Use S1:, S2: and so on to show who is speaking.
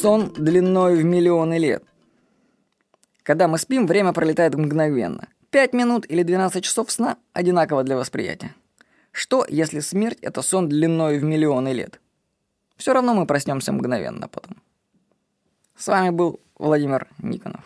S1: сон длиной в миллионы лет. Когда мы спим, время пролетает мгновенно. 5 минут или 12 часов сна одинаково для восприятия. Что, если смерть — это сон длиной в миллионы лет? Все равно мы проснемся мгновенно потом. С вами был Владимир Никонов.